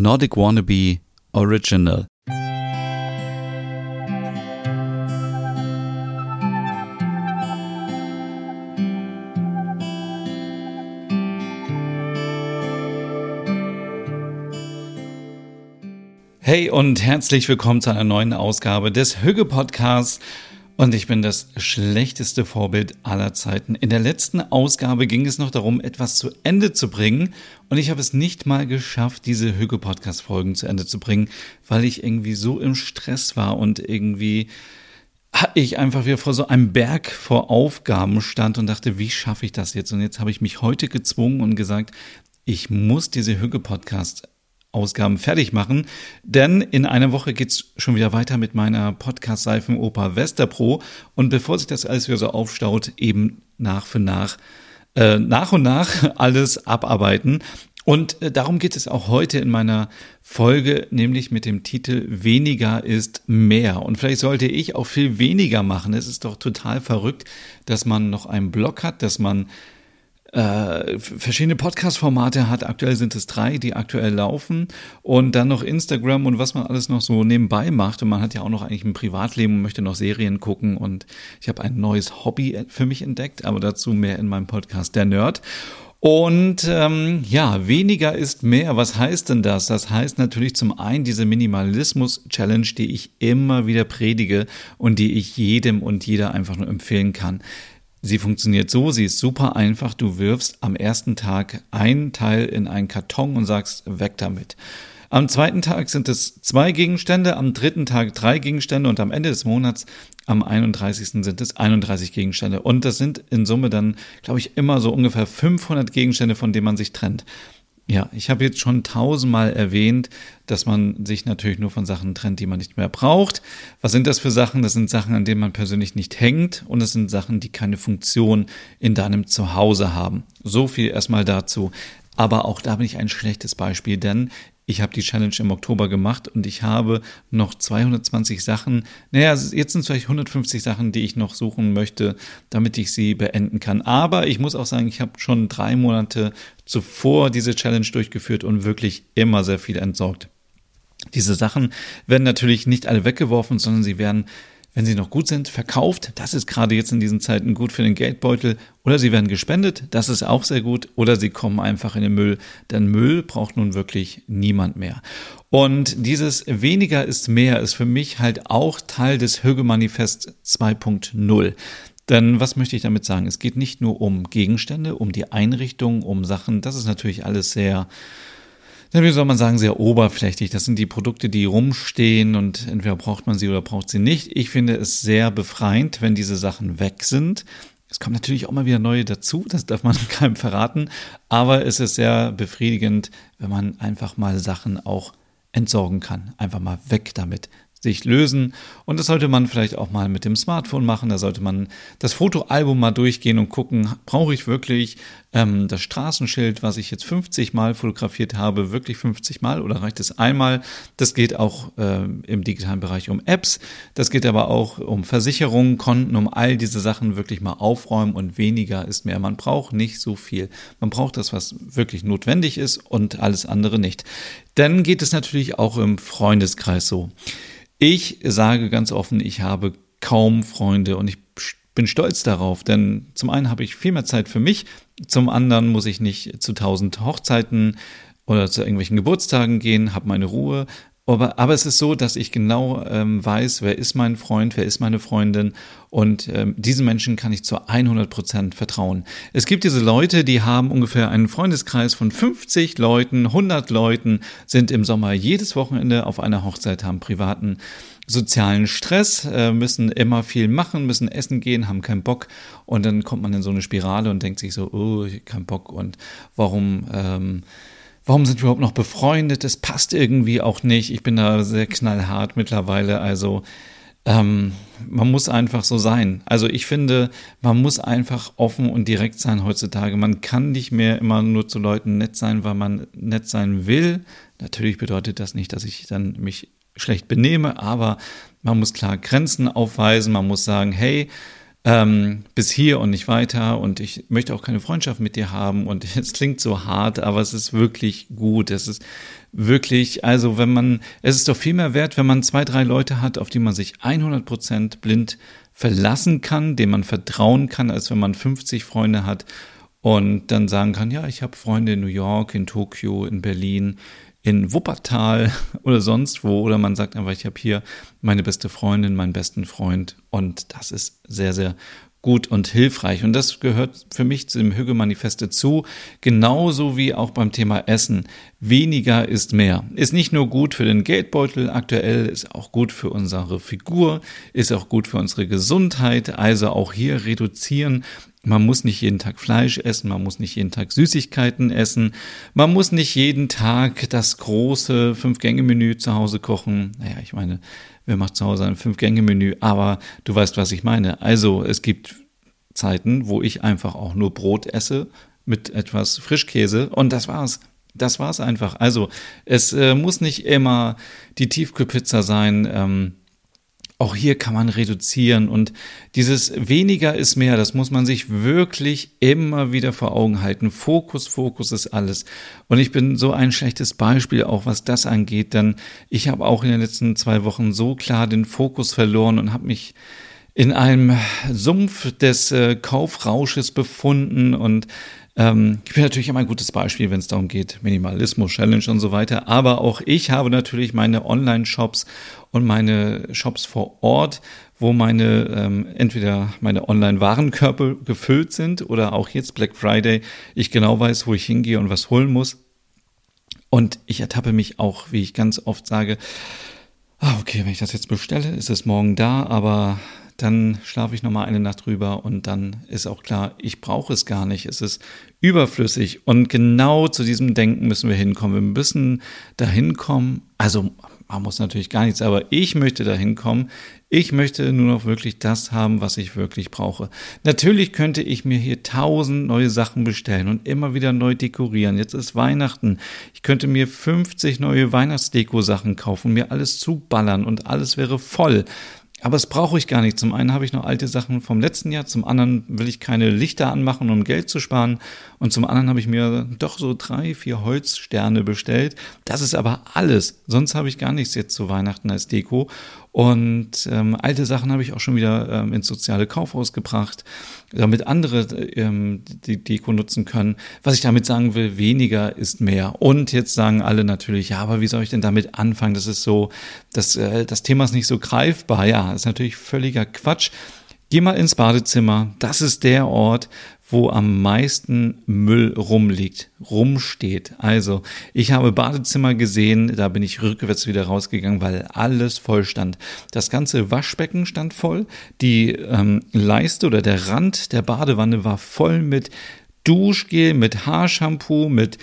Nordic Wannabe Original. Hey und herzlich willkommen zu einer neuen Ausgabe des Hügge Podcasts. Und ich bin das schlechteste Vorbild aller Zeiten. In der letzten Ausgabe ging es noch darum, etwas zu Ende zu bringen. Und ich habe es nicht mal geschafft, diese Hüge-Podcast-Folgen zu Ende zu bringen, weil ich irgendwie so im Stress war und irgendwie ich einfach wieder vor so einem Berg vor Aufgaben stand und dachte, wie schaffe ich das jetzt? Und jetzt habe ich mich heute gezwungen und gesagt, ich muss diese Hüge-Podcast Ausgaben fertig machen, denn in einer Woche geht's schon wieder weiter mit meiner Podcast-Seifenoper Westerpro und bevor sich das alles wieder so aufstaut, eben nach für nach, äh, nach und nach alles abarbeiten. Und äh, darum geht es auch heute in meiner Folge, nämlich mit dem Titel Weniger ist mehr. Und vielleicht sollte ich auch viel weniger machen. Es ist doch total verrückt, dass man noch einen Blog hat, dass man äh, verschiedene Podcast-Formate hat. Aktuell sind es drei, die aktuell laufen. Und dann noch Instagram und was man alles noch so nebenbei macht. Und man hat ja auch noch eigentlich ein Privatleben und möchte noch Serien gucken. Und ich habe ein neues Hobby für mich entdeckt, aber dazu mehr in meinem Podcast Der Nerd. Und ähm, ja, weniger ist mehr. Was heißt denn das? Das heißt natürlich zum einen diese Minimalismus-Challenge, die ich immer wieder predige und die ich jedem und jeder einfach nur empfehlen kann. Sie funktioniert so, sie ist super einfach. Du wirfst am ersten Tag ein Teil in einen Karton und sagst, weg damit. Am zweiten Tag sind es zwei Gegenstände, am dritten Tag drei Gegenstände und am Ende des Monats, am 31. sind es 31 Gegenstände. Und das sind in Summe dann, glaube ich, immer so ungefähr 500 Gegenstände, von denen man sich trennt. Ja, ich habe jetzt schon tausendmal erwähnt, dass man sich natürlich nur von Sachen trennt, die man nicht mehr braucht. Was sind das für Sachen? Das sind Sachen, an denen man persönlich nicht hängt und das sind Sachen, die keine Funktion in deinem Zuhause haben. So viel erstmal dazu. Aber auch da bin ich ein schlechtes Beispiel, denn ich habe die Challenge im Oktober gemacht und ich habe noch 220 Sachen, naja, jetzt sind es vielleicht 150 Sachen, die ich noch suchen möchte, damit ich sie beenden kann. Aber ich muss auch sagen, ich habe schon drei Monate zuvor diese Challenge durchgeführt und wirklich immer sehr viel entsorgt. Diese Sachen werden natürlich nicht alle weggeworfen, sondern sie werden wenn sie noch gut sind, verkauft. Das ist gerade jetzt in diesen Zeiten gut für den Geldbeutel. Oder sie werden gespendet. Das ist auch sehr gut. Oder sie kommen einfach in den Müll. Denn Müll braucht nun wirklich niemand mehr. Und dieses weniger ist mehr ist für mich halt auch Teil des Hüge-Manifest 2.0. Denn was möchte ich damit sagen? Es geht nicht nur um Gegenstände, um die Einrichtung, um Sachen. Das ist natürlich alles sehr wie soll man sagen, sehr oberflächlich. Das sind die Produkte, die rumstehen und entweder braucht man sie oder braucht sie nicht. Ich finde es sehr befreiend, wenn diese Sachen weg sind. Es kommen natürlich auch mal wieder neue dazu, das darf man keinem verraten, aber es ist sehr befriedigend, wenn man einfach mal Sachen auch entsorgen kann. Einfach mal weg damit sich lösen. Und das sollte man vielleicht auch mal mit dem Smartphone machen. Da sollte man das Fotoalbum mal durchgehen und gucken, brauche ich wirklich ähm, das Straßenschild, was ich jetzt 50 Mal fotografiert habe, wirklich 50 Mal oder reicht es einmal? Das geht auch äh, im digitalen Bereich um Apps. Das geht aber auch um Versicherungen, Konten, um all diese Sachen wirklich mal aufräumen und weniger ist mehr. Man braucht nicht so viel. Man braucht das, was wirklich notwendig ist und alles andere nicht. Dann geht es natürlich auch im Freundeskreis so. Ich sage ganz offen, ich habe kaum Freunde und ich bin stolz darauf, denn zum einen habe ich viel mehr Zeit für mich, zum anderen muss ich nicht zu tausend Hochzeiten oder zu irgendwelchen Geburtstagen gehen, habe meine Ruhe, aber, aber es ist so, dass ich genau ähm, weiß, wer ist mein Freund, wer ist meine Freundin. Und ähm, diesen Menschen kann ich zu 100 Prozent vertrauen. Es gibt diese Leute, die haben ungefähr einen Freundeskreis von 50 Leuten, 100 Leuten, sind im Sommer jedes Wochenende auf einer Hochzeit, haben privaten sozialen Stress, äh, müssen immer viel machen, müssen essen gehen, haben keinen Bock. Und dann kommt man in so eine Spirale und denkt sich so, oh, ich hab keinen Bock. Und warum... Ähm, warum sind wir überhaupt noch befreundet? Das passt irgendwie auch nicht. Ich bin da sehr knallhart mittlerweile. Also ähm, man muss einfach so sein. Also ich finde, man muss einfach offen und direkt sein heutzutage. Man kann nicht mehr immer nur zu Leuten nett sein, weil man nett sein will. Natürlich bedeutet das nicht, dass ich dann mich schlecht benehme, aber man muss klar Grenzen aufweisen. Man muss sagen, hey, ähm, bis hier und nicht weiter. Und ich möchte auch keine Freundschaft mit dir haben. Und es klingt so hart, aber es ist wirklich gut. Es ist wirklich, also wenn man, es ist doch viel mehr wert, wenn man zwei, drei Leute hat, auf die man sich 100 Prozent blind verlassen kann, dem man vertrauen kann, als wenn man 50 Freunde hat und dann sagen kann, ja, ich habe Freunde in New York, in Tokio, in Berlin, in Wuppertal oder sonst wo. Oder man sagt einfach, ich habe hier meine beste Freundin, meinen besten Freund. Und das ist sehr, sehr gut und hilfreich. Und das gehört für mich zu dem Hügge-Manifest dazu, genauso wie auch beim Thema Essen. Weniger ist mehr. Ist nicht nur gut für den Geldbeutel aktuell, ist auch gut für unsere Figur, ist auch gut für unsere Gesundheit. Also auch hier reduzieren man muss nicht jeden Tag Fleisch essen, man muss nicht jeden Tag Süßigkeiten essen, man muss nicht jeden Tag das große Fünf-Gänge-Menü zu Hause kochen. Naja, ich meine, wer macht zu Hause ein Fünf-Gänge-Menü? Aber du weißt, was ich meine. Also es gibt Zeiten, wo ich einfach auch nur Brot esse mit etwas Frischkäse und das war's. Das war's einfach. Also es äh, muss nicht immer die Tiefkühlpizza sein. Ähm, auch hier kann man reduzieren und dieses weniger ist mehr, das muss man sich wirklich immer wieder vor Augen halten. Fokus, Fokus ist alles. Und ich bin so ein schlechtes Beispiel auch, was das angeht, denn ich habe auch in den letzten zwei Wochen so klar den Fokus verloren und habe mich in einem Sumpf des äh, Kaufrausches befunden und ähm, ich bin natürlich immer ein gutes Beispiel, wenn es darum geht, Minimalismus, Challenge und so weiter. Aber auch ich habe natürlich meine Online-Shops und meine Shops vor Ort, wo meine ähm, entweder meine Online-Warenkörper gefüllt sind oder auch jetzt Black Friday, ich genau weiß, wo ich hingehe und was holen muss. Und ich ertappe mich auch, wie ich ganz oft sage, ah, okay, wenn ich das jetzt bestelle, ist es morgen da, aber dann schlafe ich nochmal eine Nacht drüber und dann ist auch klar, ich brauche es gar nicht. Es ist überflüssig. Und genau zu diesem Denken müssen wir hinkommen. Wir müssen dahin kommen. Also man muss natürlich gar nichts, aber ich möchte dahin kommen. Ich möchte nur noch wirklich das haben, was ich wirklich brauche. Natürlich könnte ich mir hier tausend neue Sachen bestellen und immer wieder neu dekorieren. Jetzt ist Weihnachten. Ich könnte mir 50 neue Weihnachtsdeko-Sachen kaufen, mir alles zuballern und alles wäre voll. Aber das brauche ich gar nicht. Zum einen habe ich noch alte Sachen vom letzten Jahr, zum anderen will ich keine Lichter anmachen, um Geld zu sparen. Und zum anderen habe ich mir doch so drei, vier Holzsterne bestellt. Das ist aber alles. Sonst habe ich gar nichts jetzt zu Weihnachten als Deko. Und ähm, alte Sachen habe ich auch schon wieder ähm, ins soziale Kaufhaus gebracht, damit andere ähm, die Deko nutzen können. Was ich damit sagen will, weniger ist mehr. Und jetzt sagen alle natürlich, ja, aber wie soll ich denn damit anfangen? Das ist so, das, äh, das Thema ist nicht so greifbar. Ja, ist natürlich völliger Quatsch. Geh mal ins Badezimmer. Das ist der Ort, wo am meisten Müll rumliegt, rumsteht. Also, ich habe Badezimmer gesehen, da bin ich rückwärts wieder rausgegangen, weil alles voll stand. Das ganze Waschbecken stand voll, die ähm, Leiste oder der Rand der Badewanne war voll mit Duschgel, mit Haarshampoo, mit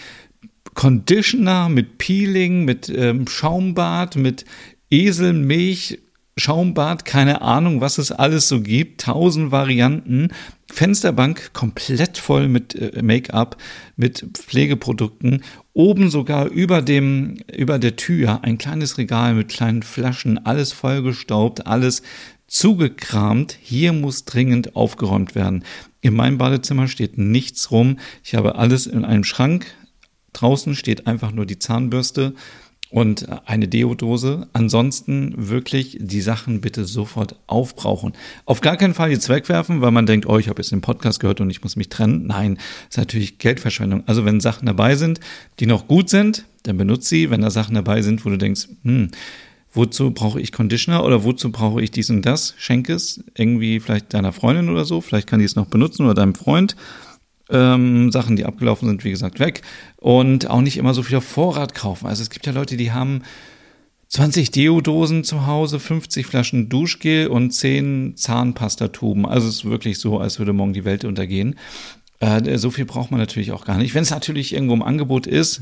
Conditioner, mit Peeling, mit ähm, Schaumbad, mit Eselmilch, Schaumbad, keine Ahnung, was es alles so gibt, tausend Varianten. Fensterbank komplett voll mit äh, Make-up, mit Pflegeprodukten. Oben sogar über dem, über der Tür ein kleines Regal mit kleinen Flaschen, alles vollgestaubt, alles zugekramt. Hier muss dringend aufgeräumt werden. In meinem Badezimmer steht nichts rum. Ich habe alles in einem Schrank. Draußen steht einfach nur die Zahnbürste und eine Deodose. Ansonsten wirklich die Sachen bitte sofort aufbrauchen. Auf gar keinen Fall jetzt wegwerfen, weil man denkt, oh, ich habe jetzt den Podcast gehört und ich muss mich trennen. Nein, ist natürlich Geldverschwendung. Also wenn Sachen dabei sind, die noch gut sind, dann benutze sie. Wenn da Sachen dabei sind, wo du denkst, hm, wozu brauche ich Conditioner oder wozu brauche ich dies und das, schenke es irgendwie vielleicht deiner Freundin oder so. Vielleicht kann die es noch benutzen oder deinem Freund ähm, Sachen, die abgelaufen sind, wie gesagt, weg. Und auch nicht immer so viel auf Vorrat kaufen. Also es gibt ja Leute, die haben 20 Deodosen zu Hause, 50 Flaschen Duschgel und 10 Zahnpastatuben. Also es ist wirklich so, als würde morgen die Welt untergehen. Äh, so viel braucht man natürlich auch gar nicht. Wenn es natürlich irgendwo im Angebot ist,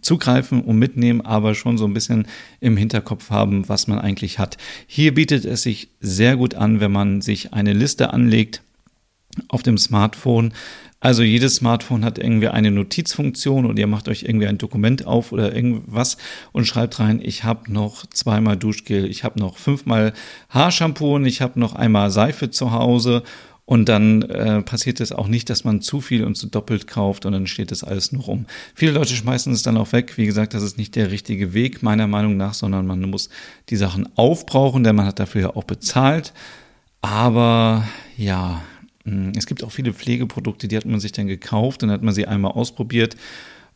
zugreifen und mitnehmen, aber schon so ein bisschen im Hinterkopf haben, was man eigentlich hat. Hier bietet es sich sehr gut an, wenn man sich eine Liste anlegt auf dem Smartphone Also jedes Smartphone hat irgendwie eine Notizfunktion und ihr macht euch irgendwie ein Dokument auf oder irgendwas und schreibt rein, ich habe noch zweimal Duschgel, ich habe noch fünfmal Haarshampoo und ich habe noch einmal Seife zu Hause und dann äh, passiert es auch nicht, dass man zu viel und zu doppelt kauft und dann steht das alles nur rum. Viele Leute schmeißen es dann auch weg. Wie gesagt, das ist nicht der richtige Weg meiner Meinung nach, sondern man muss die Sachen aufbrauchen, denn man hat dafür ja auch bezahlt. Aber ja, es gibt auch viele Pflegeprodukte, die hat man sich dann gekauft, dann hat man sie einmal ausprobiert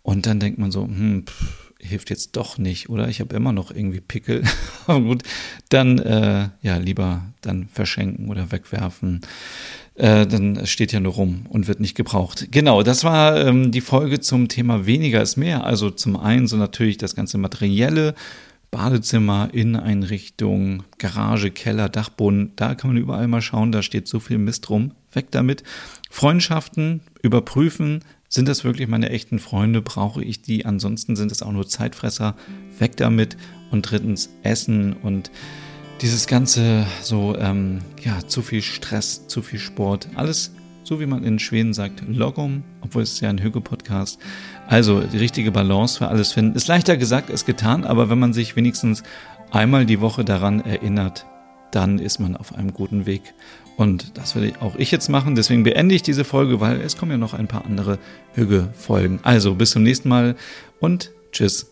und dann denkt man so, hm, pff, hilft jetzt doch nicht, oder? Ich habe immer noch irgendwie Pickel. Aber gut, dann äh, ja lieber dann verschenken oder wegwerfen. Äh, dann steht ja nur rum und wird nicht gebraucht. Genau, das war ähm, die Folge zum Thema weniger ist mehr. Also zum einen so natürlich das ganze materielle, Badezimmer, Inneneinrichtung, Garage, Keller, Dachboden, da kann man überall mal schauen, da steht so viel Mist rum. Weg damit. Freundschaften überprüfen, sind das wirklich meine echten Freunde? Brauche ich die? Ansonsten sind es auch nur Zeitfresser. Weg damit. Und drittens Essen und dieses ganze so, ähm, ja, zu viel Stress, zu viel Sport. Alles so wie man in Schweden sagt, Logum, obwohl es ja ein Hüge-Podcast. Also die richtige Balance für alles finden. Ist leichter gesagt als getan, aber wenn man sich wenigstens einmal die Woche daran erinnert, dann ist man auf einem guten Weg. Und das werde auch ich jetzt machen. Deswegen beende ich diese Folge, weil es kommen ja noch ein paar andere Hüge-Folgen. Also bis zum nächsten Mal und tschüss.